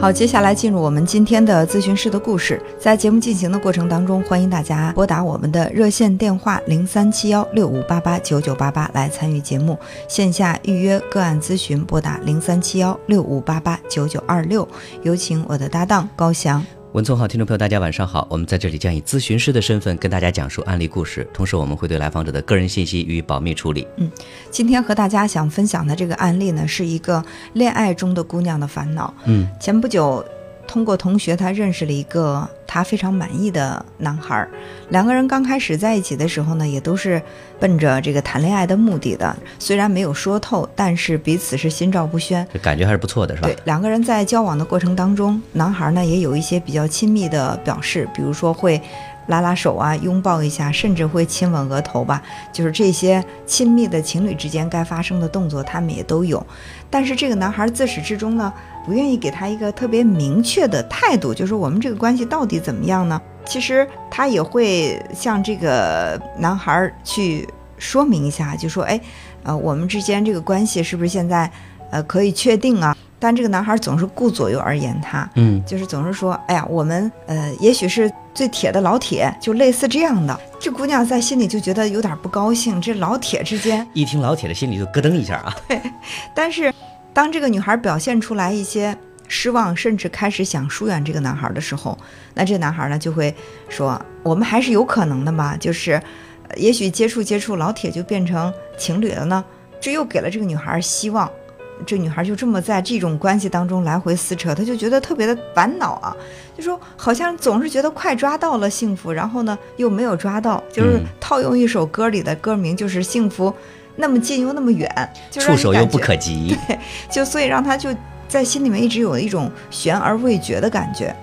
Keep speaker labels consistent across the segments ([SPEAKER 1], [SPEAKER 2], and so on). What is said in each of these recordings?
[SPEAKER 1] 好，接下来进入我们今天的咨询师的故事。在节目进行的过程当中，欢迎大家拨打我们的热线电话零三七幺六五八八九九八八来参与节目。线下预约个案咨询，拨打零三七幺六五八八九九二六。有请我的搭档高翔。
[SPEAKER 2] 文聪好，听众朋友，大家晚上好。我们在这里将以咨询师的身份跟大家讲述案例故事，同时我们会对来访者的个人信息予以保密处理。
[SPEAKER 1] 嗯，今天和大家想分享的这个案例呢，是一个恋爱中的姑娘的烦恼。
[SPEAKER 2] 嗯，
[SPEAKER 1] 前不久。通过同学，她认识了一个她非常满意的男孩。两个人刚开始在一起的时候呢，也都是奔着这个谈恋爱的目的的。虽然没有说透，但是彼此是心照不宣，
[SPEAKER 2] 这感觉还是不错的，是吧？
[SPEAKER 1] 对，两个人在交往的过程当中，男孩呢也有一些比较亲密的表示，比如说会。拉拉手啊，拥抱一下，甚至会亲吻额头吧，就是这些亲密的情侣之间该发生的动作，他们也都有。但是这个男孩自始至终呢，不愿意给他一个特别明确的态度，就是我们这个关系到底怎么样呢？其实他也会向这个男孩去说明一下，就说，哎，呃，我们之间这个关系是不是现在，呃，可以确定啊？但这个男孩总是顾左右而言他，
[SPEAKER 2] 嗯，
[SPEAKER 1] 就是总是说，哎呀，我们呃，也许是最铁的老铁，就类似这样的。这姑娘在心里就觉得有点不高兴。这老铁之间，
[SPEAKER 2] 一听老铁的心里就咯噔一下啊。
[SPEAKER 1] 对，但是当这个女孩表现出来一些失望，甚至开始想疏远这个男孩的时候，那这男孩呢就会说，我们还是有可能的嘛，就是也许接触接触，老铁就变成情侣了呢。这又给了这个女孩希望。这女孩就这么在这种关系当中来回撕扯，她就觉得特别的烦恼啊，就说好像总是觉得快抓到了幸福，然后呢又没有抓到，就是套用一首歌里的歌名，就是幸福那么近又那么远，
[SPEAKER 2] 触手又不可及。
[SPEAKER 1] 对，就所以让她就在心里面一直有一种悬而未决的感觉。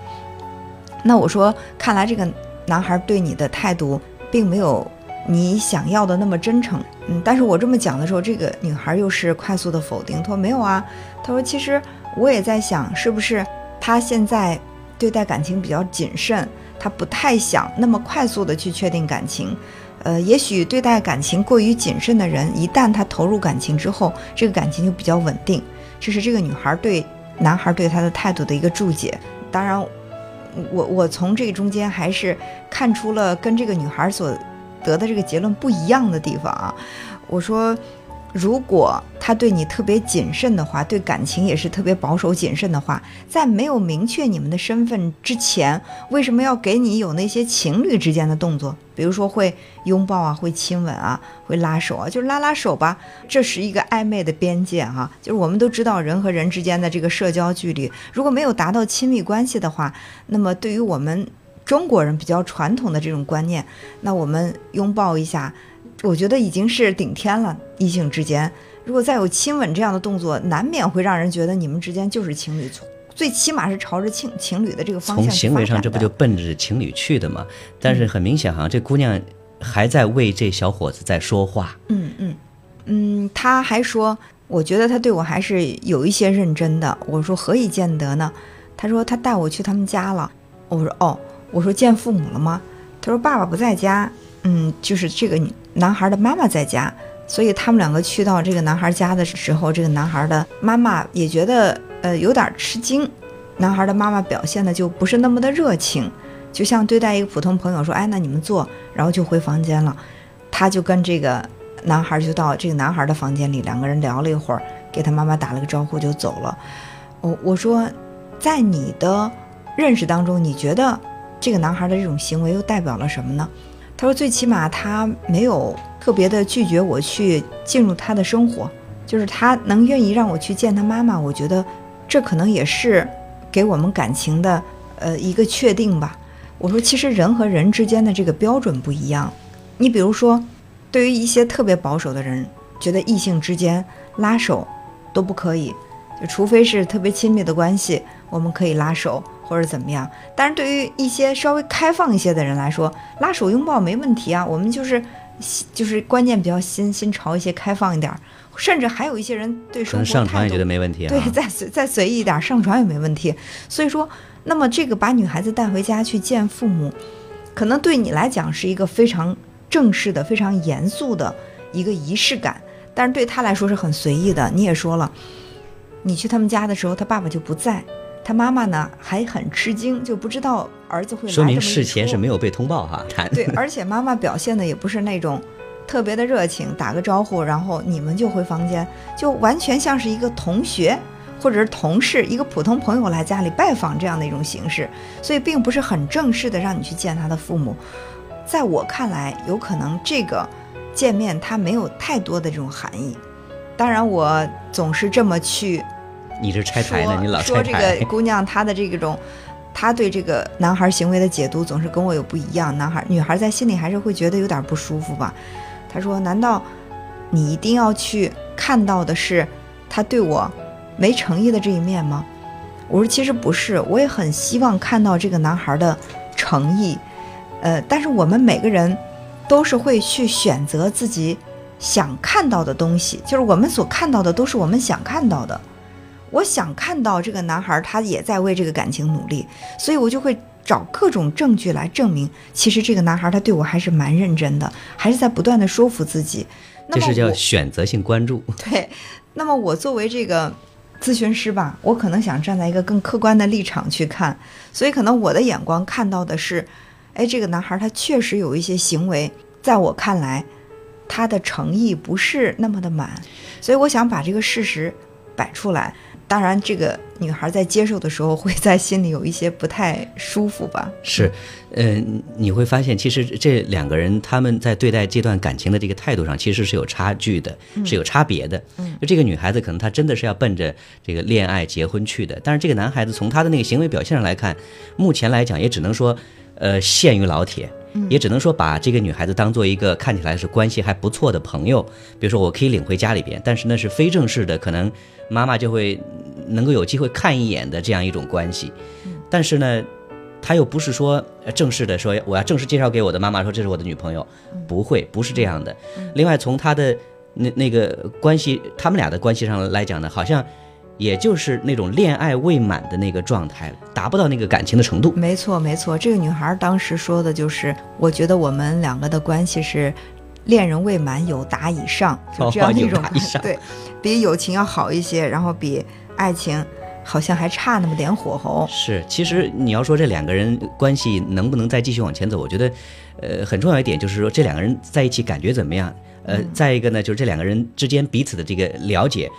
[SPEAKER 1] 那我说，看来这个男孩对你的态度并没有。你想要的那么真诚，嗯，但是我这么讲的时候，这个女孩又是快速的否定，她说没有啊，她说其实我也在想，是不是她现在对待感情比较谨慎，她不太想那么快速的去确定感情，呃，也许对待感情过于谨慎的人，一旦他投入感情之后，这个感情就比较稳定，这是这个女孩对男孩对她的态度的一个注解。当然，我我从这中间还是看出了跟这个女孩所。得的这个结论不一样的地方啊，我说，如果他对你特别谨慎的话，对感情也是特别保守谨慎的话，在没有明确你们的身份之前，为什么要给你有那些情侣之间的动作？比如说会拥抱啊，会亲吻啊，会拉手啊，就拉拉手吧，这是一个暧昧的边界哈。就是我们都知道人和人之间的这个社交距离，如果没有达到亲密关系的话，那么对于我们。中国人比较传统的这种观念，那我们拥抱一下，我觉得已经是顶天了。异性之间，如果再有亲吻这样的动作，难免会让人觉得你们之间就是情侣，最起码是朝着情情侣的这个方向
[SPEAKER 2] 从行为上，这不就奔着情侣去的吗？但是很明显，好像这姑娘还在为这小伙子在说话。
[SPEAKER 1] 嗯嗯嗯，他还说，我觉得他对我还是有一些认真的。我说何以见得呢？他说他带我去他们家了。我说哦。我说见父母了吗？他说爸爸不在家，嗯，就是这个男孩的妈妈在家，所以他们两个去到这个男孩家的时候，这个男孩的妈妈也觉得呃有点吃惊，男孩的妈妈表现的就不是那么的热情，就像对待一个普通朋友说，哎，那你们坐，然后就回房间了，他就跟这个男孩就到这个男孩的房间里，两个人聊了一会儿，给他妈妈打了个招呼就走了。我我说，在你的认识当中，你觉得？这个男孩的这种行为又代表了什么呢？他说，最起码他没有特别的拒绝我去进入他的生活，就是他能愿意让我去见他妈妈。我觉得这可能也是给我们感情的呃一个确定吧。我说，其实人和人之间的这个标准不一样。你比如说，对于一些特别保守的人，觉得异性之间拉手都不可以，就除非是特别亲密的关系，我们可以拉手。或者怎么样？但是对于一些稍微开放一些的人来说，拉手拥抱没问题啊。我们就是就是观念比较新，新潮一些，开放一点儿，甚至还有一些人对
[SPEAKER 2] 可
[SPEAKER 1] 生活
[SPEAKER 2] 能上床也觉得没问题啊。
[SPEAKER 1] 对，再随再随意一点，上床也没问题。所以说，那么这个把女孩子带回家去见父母，可能对你来讲是一个非常正式的、非常严肃的一个仪式感，但是对他来说是很随意的。你也说了，你去他们家的时候，他爸爸就不在，他妈妈呢还很吃惊，就不知道儿子会来
[SPEAKER 2] 说明事前是没有被通报哈。他
[SPEAKER 1] 对，而且妈妈表现的也不是那种特别的热情，打个招呼，然后你们就回房间，就完全像是一个同学或者是同事，一个普通朋友来家里拜访这样的一种形式，所以并不是很正式的让你去见他的父母。在我看来，有可能这个见面他没有太多的这种含义。当然，我总是这么去
[SPEAKER 2] 你这拆台呢，你老拆
[SPEAKER 1] 说这个。姑娘她的这种，她对这个男孩行为的解读总是跟我有不一样。男孩女孩在心里还是会觉得有点不舒服吧。她说：“难道你一定要去看到的是他对我没诚意的这一面吗？”我说：“其实不是，我也很希望看到这个男孩的诚意。呃，但是我们每个人都是会去选择自己想看到的东西，就是我们所看到的都是我们想看到的。我想看到这个男孩，他也在为这个感情努力，所以我就会找各种证据来证明，其实这个男孩他对我还是蛮认真的，还是在不断的说服自己。
[SPEAKER 2] 这是叫选择性关注。
[SPEAKER 1] 对，那么我作为这个咨询师吧，我可能想站在一个更客观的立场去看，所以可能我的眼光看到的是，哎，这个男孩他确实有一些行为，在我看来，他的诚意不是那么的满，所以我想把这个事实摆出来。当然，这个女孩在接受的时候，会在心里有一些不太舒服吧。
[SPEAKER 2] 是，呃，你会发现，其实这两个人他们在对待这段感情的这个态度上，其实是有差距的，是有差别的。
[SPEAKER 1] 嗯
[SPEAKER 2] 就这个女孩子可能她真的是要奔着这个恋爱结婚去的，但是这个男孩子从他的那个行为表现上来看，目前来讲也只能说，呃，陷于老铁。也只能说把这个女孩子当做一个看起来是关系还不错的朋友，比如说我可以领回家里边，但是那是非正式的，可能妈妈就会能够有机会看一眼的这样一种关系。但是呢，他又不是说呃正式的说我要正式介绍给我的妈妈说这是我的女朋友，不会，不是这样的。另外从他的那那个关系，他们俩的关系上来讲呢，好像也就是那种恋爱未满的那个状态，达不到那个感情的程度。
[SPEAKER 1] 没错，没错，这个女孩当时说的就是，我觉得我们两个的关系是恋人未满，有达以上，就这样一种 对，比友情要好一些，然后比爱情好像还差那么点火候。
[SPEAKER 2] 是，其实你要说这两个人关系能不能再继续往前走，我觉得，呃，很重要一点就是说这两个人在一起感觉怎么样。呃，再一个呢，就是这两个人之间彼此的这个了解，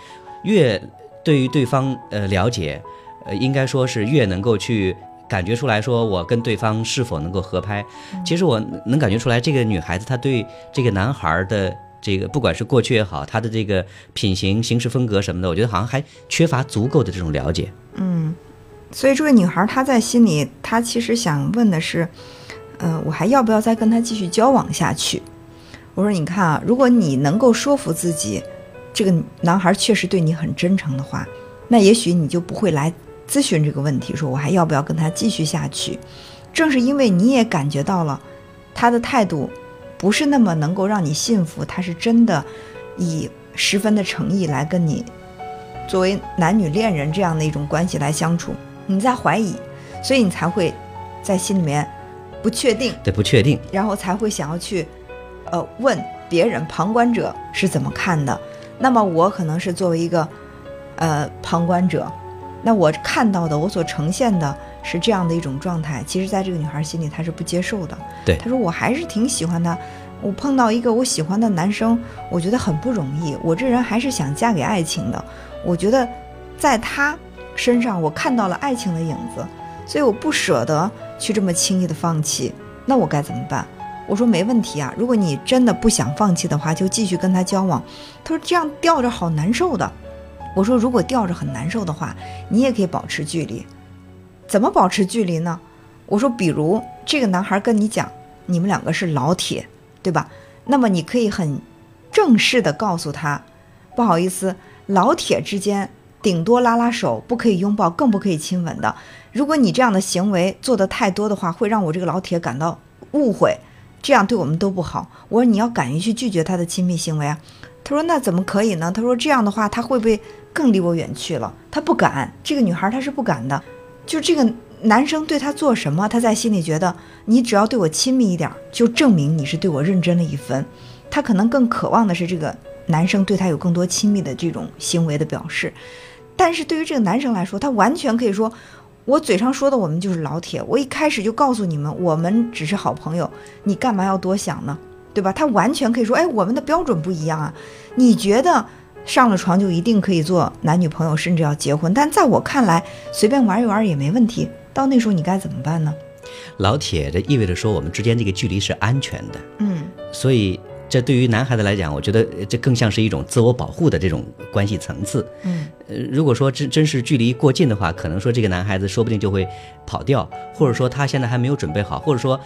[SPEAKER 2] 越对于对方呃了解，呃，应该说是越能够去感觉出来说我跟对方是否能够合拍。其实我能感觉出来，这个女孩子她对这个男孩的这个不管是过去也好，他的这个品行、行事风格什么的，我觉得好像还缺乏足够的这种了解。
[SPEAKER 1] 嗯所以这位女孩她在心里，她其实想问的是，呃，我还要不要再跟他继续交往下去？我说，你看啊，如果你能够说服自己，这个男孩确实对你很真诚的话，那也许你就不会来咨询这个问题，说我还要不要跟他继续下去？正是因为你也感觉到了他的态度不是那么能够让你信服，他是真的以十分的诚意来跟你作为男女恋人这样的一种关系来相处，你在怀疑，所以你才会在心里面不确定，
[SPEAKER 2] 对，不确定。
[SPEAKER 1] 然后才会想要去，呃，问别人旁观者是怎么看的。那么我可能是作为一个，呃，旁观者，那我看到的，我所呈现的是这样的一种状态。其实，在这个女孩心里，她是不接受的。
[SPEAKER 2] 对
[SPEAKER 1] 她说我还是挺喜欢他，我碰到一个我喜欢的男生，我觉得很不容易。我这人还是想嫁给爱情的。我觉得在他身上，我看到了爱情的影子，所以我不舍得去这么轻易的放弃。那我该怎么办？我说没问题啊，如果你真的不想放弃的话，就继续跟他交往。他说这样吊着好难受的。我说如果吊着很难受的话，你也可以保持距离。怎么保持距离呢？我说比如这个男孩跟你讲，你们两个是老铁，对吧？那么你可以很正式的告诉他，不好意思，老铁之间顶多拉拉手，不可以拥抱，更不可以亲吻的。如果你这样的行为做得太多的话，会让我这个老铁感到误会，这样对我们都不好。我说你要敢于去拒绝他的亲密行为啊。他说那怎么可以呢？他说这样的话他会不会更离我远去了？他不敢，这个女孩她是不敢的。就这个男生对她做什么，她在心里觉得你只要对我亲密一点，就证明你是对我认真了一分。她可能更渴望的是这个男生对她有更多亲密的这种行为的表示。但是对于这个男生来说，他完全可以说。我嘴上说的我们就是老铁，我一开始就告诉你们，我们只是好朋友，你干嘛要多想呢？对吧？他完全可以说，哎，我们的标准不一样啊。你觉得上了床就一定可以做男女朋友，甚至要结婚？但在我看来，随便玩一玩也没问题。到那时候你该怎么办呢？
[SPEAKER 2] 老铁，这意味着说我们之间这个距离是安全的。
[SPEAKER 1] 嗯，
[SPEAKER 2] 所以。这对于男孩子来讲，我觉得这更像是一种自我保护的这种关系层次。
[SPEAKER 1] 嗯，
[SPEAKER 2] 呃，如果说真真是距离过近的话，可能说这个男孩子说不定就会跑掉，或者说他现在还没有准备好，或者说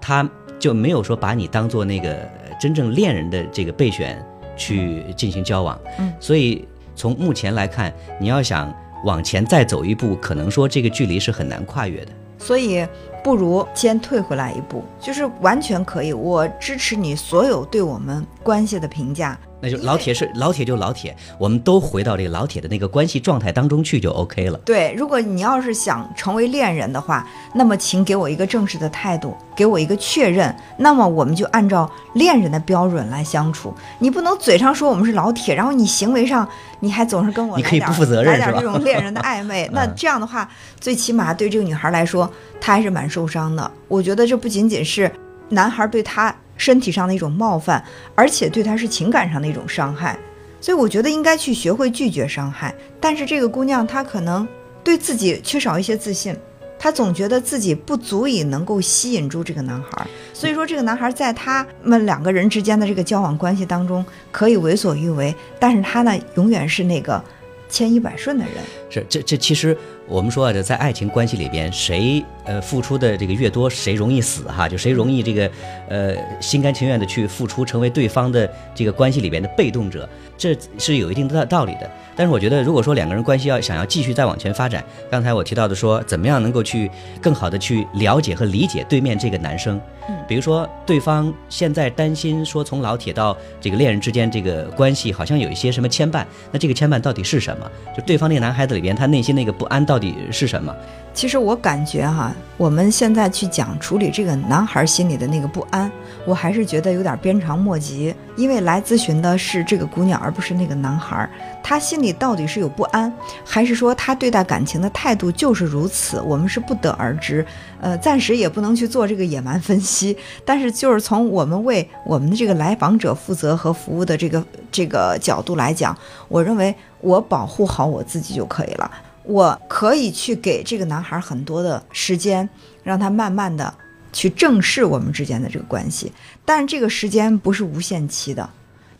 [SPEAKER 2] 他就没有说把你当做那个真正恋人的这个备选去进行交往。
[SPEAKER 1] 嗯，
[SPEAKER 2] 所以从目前来看，你要想往前再走一步，可能说这个距离是很难跨越的。
[SPEAKER 1] 所以。不如先退回来一步，就是完全可以。我支持你所有对我们关系的评价。
[SPEAKER 2] 那就老铁是老铁就老铁，我们都回到这个老铁的那个关系状态当中去就 OK 了。
[SPEAKER 1] 对，如果你要是想成为恋人的话，那么请给我一个正式的态度，给我一个确认，那么我们就按照恋人的标准来相处。你不能嘴上说我们是老铁，然后你行为上你还总是跟我
[SPEAKER 2] 你可以不负责任
[SPEAKER 1] 来点这种恋人的暧昧，那这样的话，最起码对这个女孩来说，她还是蛮受伤的。我觉得这不仅仅是男孩对她。身体上的一种冒犯，而且对他是情感上的一种伤害，所以我觉得应该去学会拒绝伤害。但是这个姑娘她可能对自己缺少一些自信，她总觉得自己不足以能够吸引住这个男孩，所以说这个男孩在他们两个人之间的这个交往关系当中可以为所欲为，但是他呢永远是那个千依百顺的人。
[SPEAKER 2] 是这这其实。我们说啊，在爱情关系里边，谁呃付出的这个越多，谁容易死哈，就谁容易这个呃心甘情愿的去付出，成为对方的这个关系里边的被动者，这是有一定的道理的。但是我觉得，如果说两个人关系要想要继续再往前发展，刚才我提到的说，怎么样能够去更好的去了解和理解对面这个男生，比如说对方现在担心说从老铁到这个恋人之间这个关系好像有一些什么牵绊，那这个牵绊到底是什么？就对方那个男孩子里边，他内心那个不安到底。底是什么？
[SPEAKER 1] 其实我感觉哈，我们现在去讲处理这个男孩心里的那个不安，我还是觉得有点鞭长莫及。因为来咨询的是这个姑娘，而不是那个男孩。他心里到底是有不安，还是说他对待感情的态度就是如此？我们是不得而知。呃，暂时也不能去做这个野蛮分析。但是就是从我们为我们的这个来访者负责和服务的这个这个角度来讲，我认为我保护好我自己就可以了。我可以去给这个男孩很多的时间，让他慢慢的去正视我们之间的这个关系，但这个时间不是无限期的。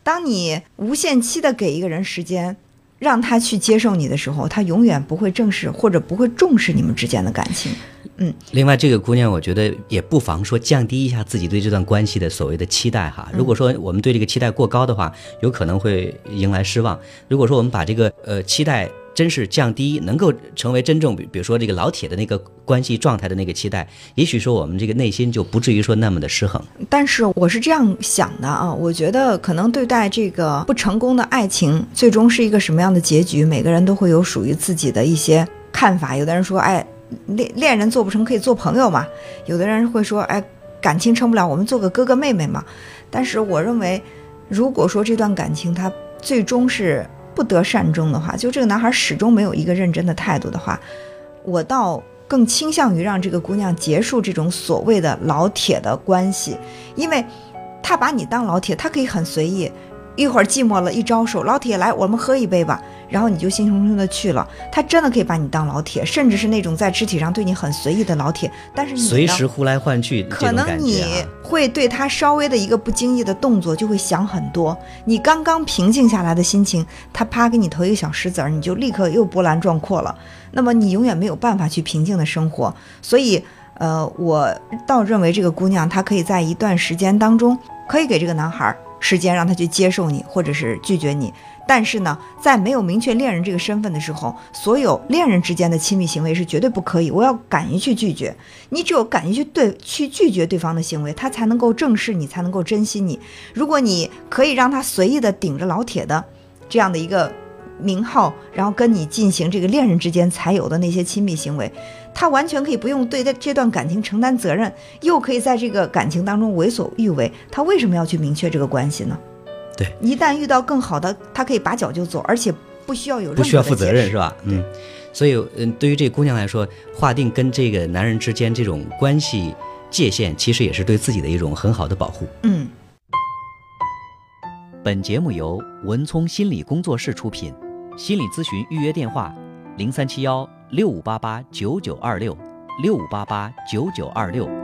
[SPEAKER 1] 当你无限期的给一个人时间，让他去接受你的时候，他永远不会正视或者不会重视你们之间的感情。嗯，
[SPEAKER 2] 另外这个姑娘，我觉得也不妨说降低一下自己对这段关系的所谓的期待哈。如果说我们对这个期待过高的话，有可能会迎来失望。如果说我们把这个呃期待。真是降低，能够成为真正，比比如说这个老铁的那个关系状态的那个期待，也许说我们这个内心就不至于说那么的失衡。
[SPEAKER 1] 但是我是这样想的啊，我觉得可能对待这个不成功的爱情，最终是一个什么样的结局，每个人都会有属于自己的一些看法。有的人说，哎，恋恋人做不成可以做朋友嘛；有的人会说，哎，感情成不了，我们做个哥哥妹妹嘛。但是我认为，如果说这段感情它最终是。不得善终的话，就这个男孩始终没有一个认真的态度的话，我倒更倾向于让这个姑娘结束这种所谓的老铁的关系，因为他把你当老铁，他可以很随意。一会儿寂寞了，一招手，老铁来，我们喝一杯吧。然后你就兴冲冲的去了。他真的可以把你当老铁，甚至是那种在肢体上对你很随意的老铁。但是你
[SPEAKER 2] 随时呼来唤去，
[SPEAKER 1] 可能你会对他稍微的一个不经意的动作就会想很多。你刚刚平静下来的心情，他啪给你投一个小石子儿，你就立刻又波澜壮阔了。那么你永远没有办法去平静的生活。所以，呃，我倒认为这个姑娘她可以在一段时间当中，可以给这个男孩。时间让他去接受你，或者是拒绝你，但是呢，在没有明确恋人这个身份的时候，所有恋人之间的亲密行为是绝对不可以。我要敢于去拒绝，你只有敢于去对去拒绝对方的行为，他才能够正视你，才能够珍惜你。如果你可以让他随意的顶着老铁的这样的一个名号，然后跟你进行这个恋人之间才有的那些亲密行为，他完全可以不用对这段感情承担责任，又可以在这个感情当中为所欲为。他为什么要去明确这个关系呢？
[SPEAKER 2] 对，
[SPEAKER 1] 一旦遇到更好的，他可以拔脚就走，而且不需要有任何
[SPEAKER 2] 不需要负责任是吧？嗯，所以嗯，对于这姑娘来说，划定跟这个男人之间这种关系界限，其实也是对自己的一种很好的保护。
[SPEAKER 1] 嗯。
[SPEAKER 2] 本节目由文聪心理工作室出品，心理咨询预约电话：零三七幺六五八八九九二六六五八八九九二六。